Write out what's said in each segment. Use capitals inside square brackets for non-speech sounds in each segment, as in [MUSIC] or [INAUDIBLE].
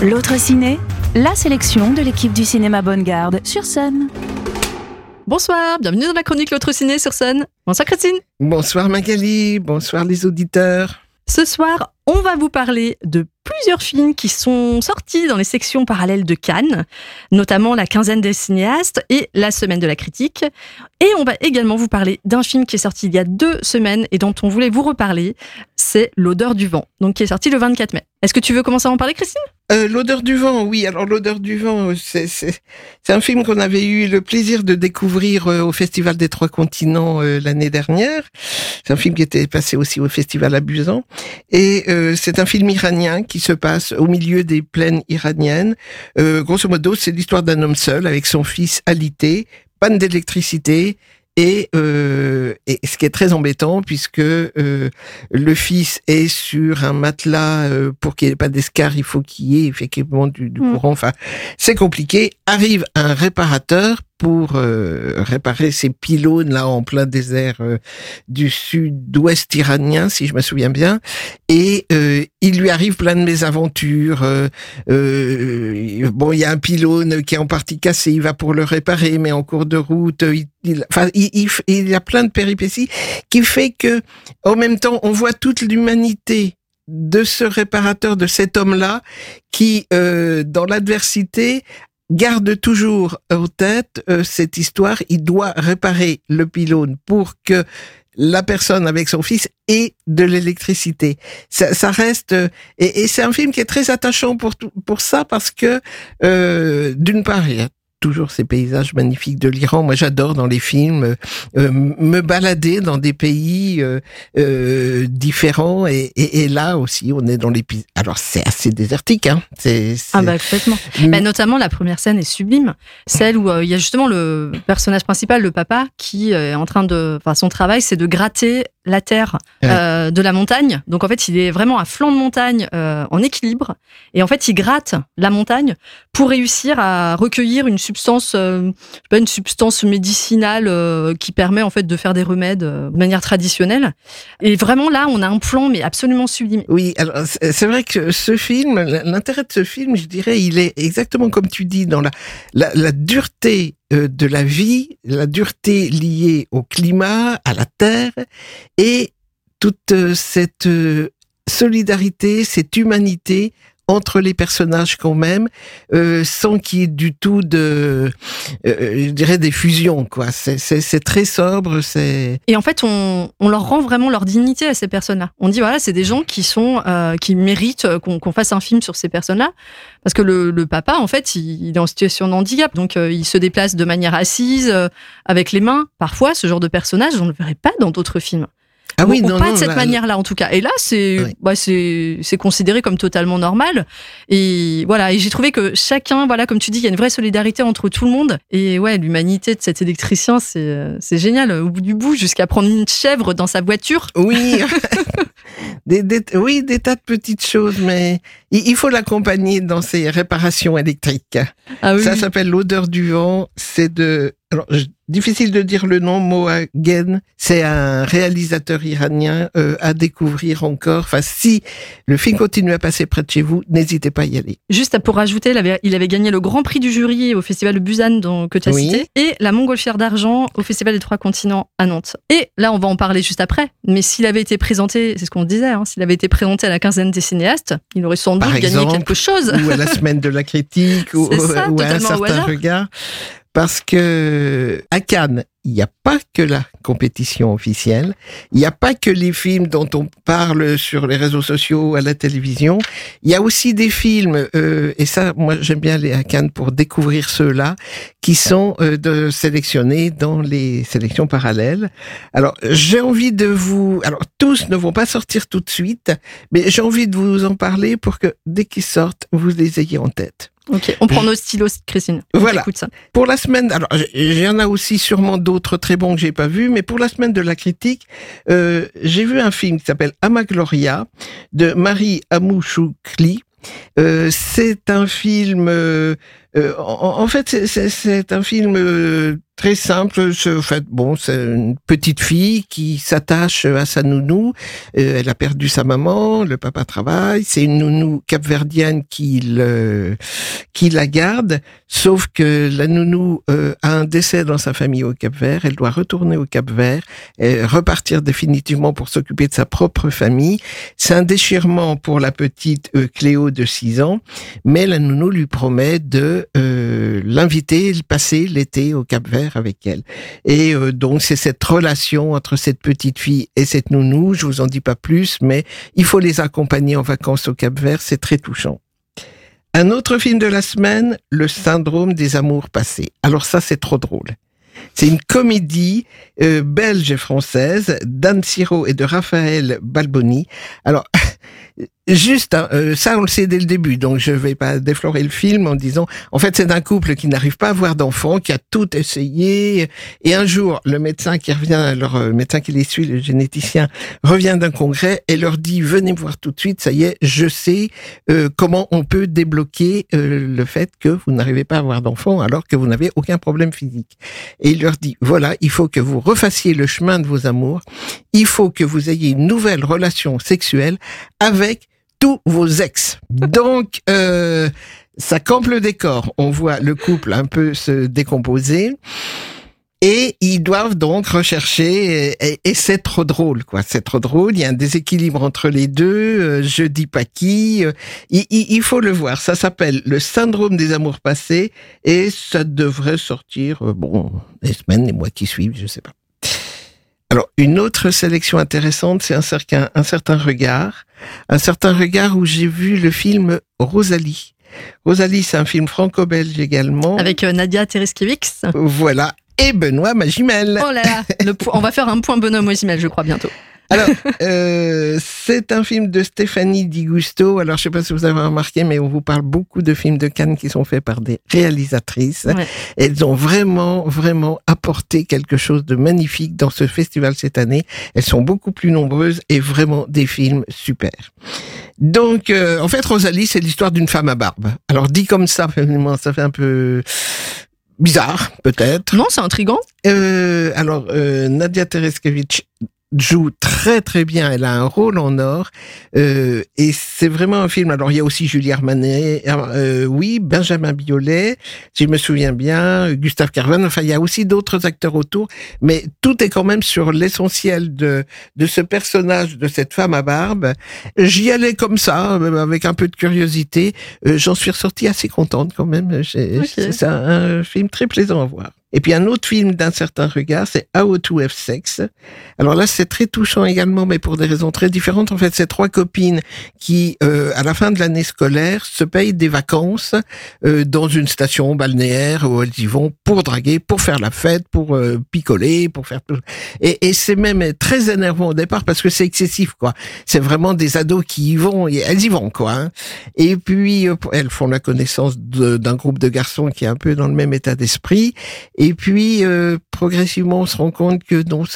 L'autre ciné, la sélection de l'équipe du cinéma Bonne Garde sur Sun. Bonsoir, bienvenue dans la chronique L'autre ciné sur Sun. Bonsoir Christine. Bonsoir Magali, bonsoir les auditeurs. Ce soir, on va vous parler de plusieurs films qui sont sortis dans les sections parallèles de Cannes, notamment la quinzaine des cinéastes et la semaine de la critique. Et on va également vous parler d'un film qui est sorti il y a deux semaines et dont on voulait vous reparler. C'est L'odeur du vent, donc qui est sorti le 24 mai. Est-ce que tu veux commencer à en parler, Christine? Euh, L'odeur du vent, oui. Alors l'odeur du vent, c'est un film qu'on avait eu le plaisir de découvrir euh, au Festival des Trois Continents euh, l'année dernière. C'est un film qui était passé aussi au Festival Abusan. Et c'est un film iranien qui se passe au milieu des plaines iraniennes. grosso modo, c'est l'histoire d'un homme seul avec son fils alité, panne d'électricité et, euh, et, ce qui est très embêtant puisque euh, le fils est sur un matelas euh, pour qu'il n'y ait pas d'escar, il faut qu'il y ait effectivement du, du mm. courant. Enfin, c'est compliqué. Arrive un réparateur pour euh, réparer ces pylônes là en plein désert euh, du sud-ouest iranien, si je me souviens bien. Et euh, il lui arrive plein de mésaventures. bon, il y a un pylône qui est en partie cassé, il va pour le réparer, mais en cours de route, il, enfin, il, il, il y a plein de péripéties qui fait que, en même temps, on voit toute l'humanité de ce réparateur, de cet homme-là, qui, euh, dans l'adversité, garde toujours en tête euh, cette histoire. Il doit réparer le pylône pour que la personne avec son fils ait de l'électricité. Ça, ça, reste et, et c'est un film qui est très attachant pour pour ça parce que euh, d'une part il y a toujours ces paysages magnifiques de l'Iran. Moi, j'adore dans les films euh, me balader dans des pays euh, euh, différents et, et, et, là aussi, on est dans les Alors, c'est assez désertique, hein. C'est, Ah bah complètement. Mm. Bah, notamment, la première scène est sublime, celle où il y a justement le personnage principal, le papa, qui est en train de, enfin, son travail, c'est de gratter la terre de la montagne. Donc en fait, il est vraiment à flanc de montagne, en équilibre, et en fait, il gratte la montagne pour réussir à recueillir une substance, euh, une substance médicinale euh, qui permet en fait de faire des remèdes euh, de manière traditionnelle. Et vraiment là, on a un plan mais absolument sublime. Oui, alors c'est vrai que ce film, l'intérêt de ce film, je dirais, il est exactement comme tu dis dans la, la dureté de la vie, la dureté liée au climat, à la terre, et toute cette solidarité, cette humanité entre les personnages quand même, euh, sans qu'il y ait du tout de, euh, je dirais, des fusions. quoi. C'est très sobre. c'est Et en fait, on, on, leur rend vraiment leur dignité à ces personnes-là. On dit voilà, c'est des gens qui sont, euh, qui méritent qu'on fasse un film sur ces personnes-là, parce que le, le, papa, en fait, il, il, est en situation de handicap, donc euh, il se déplace de manière assise, euh, avec les mains. Parfois, ce genre de personnage, on ne le verrait pas dans d'autres films. Ah oui, non, pas non, de cette manière-là en tout cas. Et là, c'est bah, c'est c'est considéré comme totalement normal. Et voilà. Et j'ai trouvé que chacun, voilà, comme tu dis, il y a une vraie solidarité entre tout le monde. Et ouais, l'humanité de cet électricien, c'est c'est génial. Au bout du bout, jusqu'à prendre une chèvre dans sa voiture. Oui. [LAUGHS] des, des, oui, des tas de petites choses, mais il, faut l'accompagner dans ses réparations électriques. Ah oui. Ça s'appelle l'odeur du vent. C'est de alors, difficile de dire le nom, Mohagen, c'est un réalisateur iranien euh, à découvrir encore. Enfin, si le film continue à passer près de chez vous, n'hésitez pas à y aller. Juste pour rajouter, il avait, il avait gagné le Grand Prix du jury au Festival de Busan dont, que tu as oui. cité, et la Montgolfière d'argent au Festival des Trois Continents à Nantes. Et là, on va en parler juste après, mais s'il avait été présenté, c'est ce qu'on disait, hein, s'il avait été présenté à la quinzaine des cinéastes, il aurait sans doute gagné quelque chose. Ou à la semaine de la critique, [LAUGHS] ou, ça, ou à un certain regard parce que à Cannes, il n'y a pas que la compétition officielle, il n'y a pas que les films dont on parle sur les réseaux sociaux, à la télévision, il y a aussi des films, euh, et ça, moi j'aime bien aller à Cannes pour découvrir ceux-là, qui sont euh, de sélectionnés dans les sélections parallèles. Alors j'ai envie de vous, alors tous ne vont pas sortir tout de suite, mais j'ai envie de vous en parler pour que dès qu'ils sortent, vous les ayez en tête. Ok, on prend nos stylos, Christine. On voilà. Ça. Pour la semaine, alors il y en a aussi sûrement d'autres très bons que j'ai pas vus, mais pour la semaine de la critique, euh, j'ai vu un film qui s'appelle Amagloria de Marie Amouchoukli. Euh, c'est un film euh, Euh, en, fait, c'est un film euh, très simple. En fait, bon, c'est une petite fille qui s'attache à sa nounou. Euh, elle a perdu sa maman, le papa travaille. C'est une nounou capverdienne qui le, qui la garde. Sauf que la nounou euh, a un décès dans sa famille au Cap-Vert. Elle doit retourner au Cap-Vert, et repartir définitivement pour s'occuper de sa propre famille. C'est un déchirement pour la petite Cléo de 6 ans, mais la nounou lui promet de l'inviter, passer l'été au Cap-Vert avec elle. Et euh, donc c'est cette relation entre cette petite fille et cette nounou. Je vous en dis pas plus, mais il faut les accompagner en vacances au Cap Vert. C'est très touchant. Un autre film de la semaine, Le syndrome des amours passés. Alors ça, c'est trop drôle. C'est une comédie euh, belge et française d'Anne Siro et de Raphaël Balboni. Alors, [LAUGHS] Juste, hein, euh, ça on le sait dès le début, donc je vais pas déflorer le film en disant, en fait c'est un couple qui n'arrive pas à avoir d'enfant, qui a tout essayé, et un jour le médecin qui revient, leur euh, médecin qui les suit, le généticien, revient d'un congrès et leur dit, venez me voir tout de suite, ça y est, je sais euh, comment on peut débloquer le fait que vous n'arrivez pas à avoir d'enfant alors que vous n'avez aucun problème physique. Et il leur dit, voilà, il faut que vous refassiez le chemin de vos amours, il faut que vous ayez une nouvelle relation sexuelle avec tous vos ex. Donc, euh, ça campe le décor. On voit le couple un peu se décomposer. Et ils doivent donc rechercher, et, c'est trop drôle, quoi. C'est trop drôle. Il y a un déséquilibre entre les deux. Euh, je dis pas qui. Euh, il, il, faut le voir. Ça s'appelle le syndrome des amours passés, et ça devrait sortir, euh, bon, les semaines, les mois qui suivent, je sais pas. Alors, une autre sélection intéressante, c'est un certain, un certain regard. Un certain regard où j'ai vu le film Rosalie. Rosalie, c'est un film franco-belge également. Avec euh, Nadia Tereskiewicz. Voilà. Et Benoît Magimel. Oh là là, on va faire un point bonhomme Magimel, je crois, bientôt. Alors, [LAUGHS] euh, c'est un film de Stéphanie Di Gusto. Alors, je sais pas si vous avez remarqué, mais on vous parle beaucoup de films de Cannes qui sont faits par des réalisatrices. Elles ont vraiment, vraiment apporté quelque chose de magnifique dans ce festival cette année. Elles sont beaucoup plus nombreuses et vraiment des films super. Donc, euh, en fait, Rosalie, c'est l'histoire d'une femme à barbe. Alors, dit comme ça, ça fait un peu bizarre, peut-être. Non, c'est intrigant. Euh, alors, euh, Nadia Tereskevich joue très très bien. Elle a un rôle en or euh, et c'est vraiment un film. Alors il y a aussi Julie Armanet, euh, oui, Benjamin Biolay, si je me souviens bien, Gustave Carvan. Enfin, il y a aussi d'autres acteurs autour, mais tout est quand même sur l'essentiel de de ce personnage de cette femme à barbe. J'y allais comme ça, avec un peu de curiosité. Euh, j'en suis ressortie assez contente quand même. C'est un film très plaisant à voir. Et puis un autre film d'un certain regard, c'est How to Have Sex. Alors là, c'est très touchant également, mais pour des raisons très différentes. En fait, c'est trois copines qui, euh, à la fin de l'année scolaire, se payent des vacances euh, dans une station balnéaire où elles y vont pour draguer, pour faire la fête, pour euh, picoler, pour faire tout. Et, et c'est même très énervant au départ parce que c'est excessif, quoi. C'est vraiment des ados qui y vont, et elles y vont, quoi. Hein. Et puis elles font la connaissance d'un groupe de garçons qui est un peu dans le même état d'esprit. Et puis, euh, progressivement, on se rend compte que donc,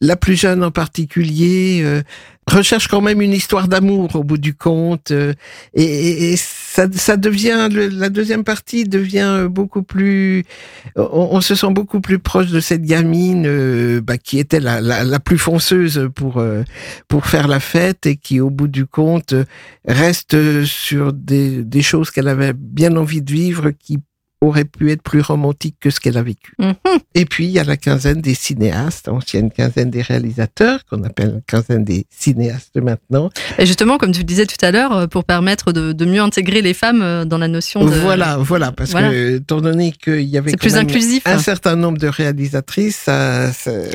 la plus jeune en particulier euh, recherche quand même une histoire d'amour au bout du compte. Euh, et, et ça, ça, devient, la deuxième partie devient beaucoup plus... On, se sent beaucoup plus proche de cette gamine bah, qui était la, la, la, plus fonceuse pour, pour faire la fête et qui, au bout du compte, reste sur des, des choses qu'elle avait bien envie de vivre qui aurait pu être plus romantique que ce qu'elle a vécu. Mhm. Et puis, il y a la quinzaine des cinéastes, ancienne quinzaine des réalisateurs, qu'on appelle la quinzaine des cinéastes maintenant. Et justement, comme tu le disais tout à l'heure, euh, pour permettre de, mieux intégrer les femmes euh, dans la notion de... Voilà, voilà, parce que, étant donné qu'il y avait plus inclusif, un certain nombre de réalisatrices, ça,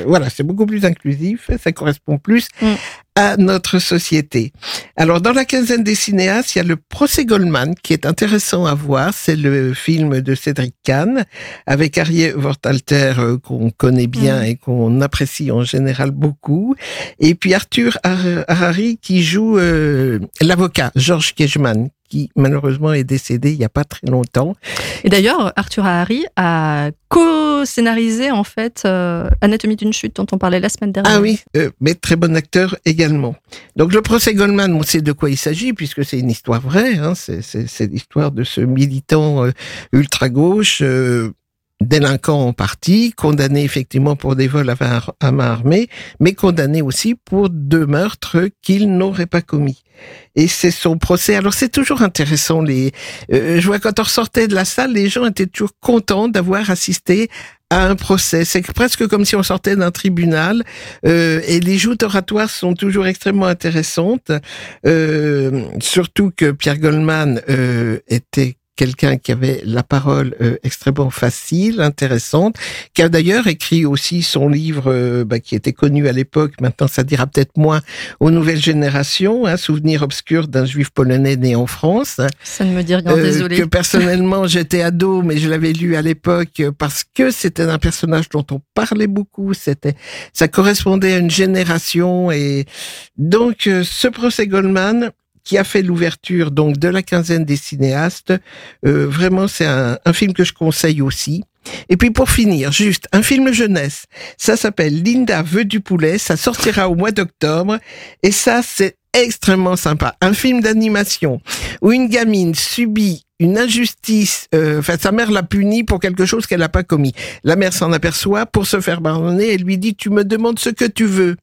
voilà, c'est beaucoup plus inclusif, ça correspond plus mm à notre société. Alors, dans la quinzaine des cinéastes, il y a le procès Goldman qui est intéressant à voir. C'est le film de Cédric Kahn avec Arié Wortalter euh, qu'on connaît bien mm. et qu'on apprécie en général beaucoup. Et puis Arthur Harari qui joue euh, l'avocat Georges Kejman qui malheureusement est décédé il n'y a pas très longtemps. Et d'ailleurs, Arthur Harry a co-scénarisé en fait euh, Anatomie d'une chute dont on parlait la semaine dernière. Ah oui, euh, mais très bon acteur également. Donc le procès Goldman, on sait de quoi il s'agit puisque c'est une histoire vraie. Hein, c'est l'histoire de ce militant euh, ultra gauche délinquant en partie, condamné effectivement pour des vols à main armée, mais condamné aussi pour deux meurtres qu'il n'aurait pas commis. Et c'est son procès. Alors c'est toujours intéressant. Les, euh, je vois quand on ressortait de la salle, les gens étaient toujours contents d'avoir assisté à un procès. C'est presque comme si on sortait d'un tribunal. Euh, et les joutes oratoires sont toujours extrêmement intéressantes. Euh, surtout que Pierre Goldman euh, était quelqu'un qui avait la parole euh, extrêmement facile, intéressante, qui a d'ailleurs écrit aussi son livre euh, bah, qui était connu à l'époque, maintenant ça dira peut-être moins aux nouvelles générations, un hein, souvenir obscur d'un juif polonais né en France. Ça ne me dit rien, euh, désolé. Que personnellement j'étais ado, mais je l'avais lu à l'époque parce que c'était un personnage dont on parlait beaucoup. C'était, ça correspondait à une génération et donc ce procès Goldman, qui a fait l'ouverture donc de la quinzaine des cinéastes. Euh, vraiment, c'est un, un, film que je conseille aussi. Et puis pour finir, juste un film jeunesse. Ça s'appelle Linda veut du poulet. Ça sortira au mois d'octobre. Et ça, c'est extrêmement sympa. Un film d'animation où une gamine subit une injustice, euh, enfin sa mère l'a punie pour quelque chose qu'elle n'a pas commis. La mère s'en aperçoit pour se faire pardonner, elle lui dit tu me demandes ce que tu veux.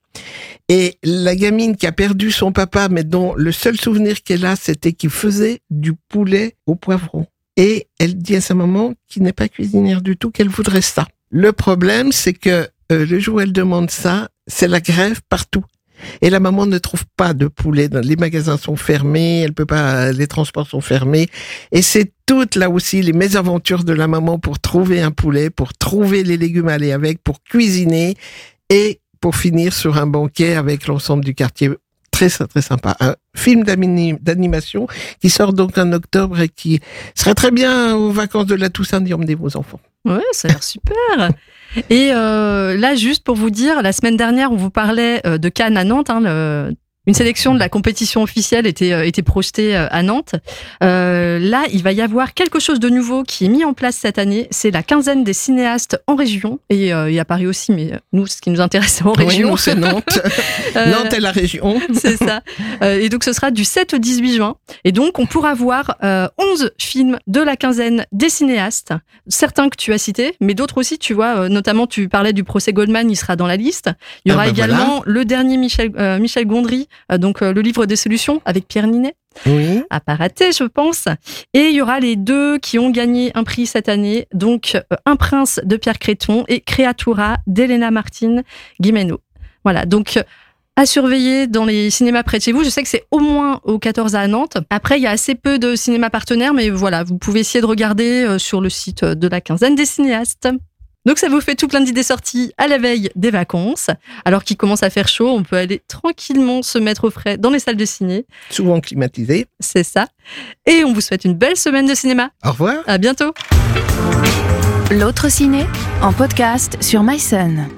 Et la gamine qui a perdu son papa, mais dont le seul souvenir qu'elle a, c'était qu'il faisait du poulet au poivron. Et elle dit à sa maman, qui n'est pas cuisinière du tout, qu'elle voudrait ça. Le problème, c'est que euh, le jour où elle demande ça, c'est la grève partout. Et la maman ne trouve pas de poulet. Les magasins sont fermés, elle peut pas, les transports sont fermés. Et c'est toutes là aussi les mésaventures de la maman pour trouver un poulet, pour trouver les légumes à aller avec, pour cuisiner et pour finir sur un banquet avec l'ensemble du quartier. Très, très sympa. Un film d'animation qui sort donc en octobre et qui serait très bien aux vacances de la Toussaint d'y emmener vos enfants. Ouais, ça a l'air super. [LAUGHS] Et euh, là, juste pour vous dire, la semaine dernière, on vous parlait euh, de Cannes à Nantes, hein, le une sélection de la compétition officielle était, euh, était projetée euh, à Nantes. Euh, là, il va y avoir quelque chose de nouveau qui est mis en place cette année. C'est la quinzaine des cinéastes en région et, euh, et à Paris aussi, mais nous, ce qui nous intéresse, c'est en région. C'est [LAUGHS] Nantes. Nantes est la région. c'est ça. et donc, ce sera du 7 au 18 juin. Et donc, on pourra voir 11 films de la quinzaine des cinéastes. Certains que tu as cités, mais d'autres aussi, tu vois, notamment, tu parlais du procès Goldman, il sera dans la liste. Il y aura ah bah également le dernier Michel, Michel Gondry, euh, donc euh, le livre des solutions avec Pierre Ninet. Oui. À pas rater, je pense. Et il y aura les deux qui ont gagné un prix cette année. Donc, euh, Un prince de Pierre Créton et Créatura d'Elena Martine Guimeno. Voilà. Donc, à surveiller dans les cinémas près de chez vous. Je sais que c'est au moins au 14 à Nantes. Après, il y a assez peu de cinémas partenaires, mais voilà, vous pouvez essayer de regarder sur le site de la quinzaine des cinéastes. Donc ça vous fait tout plein d'idées sorties à la veille des vacances. Alors qu'il commence à faire chaud, on peut aller tranquillement se mettre au frais dans les salles de ciné. Souvent climatisées. C'est ça. Et on vous souhaite une belle semaine de cinéma. Au revoir. À bientôt. L'autre ciné en podcast sur MySun.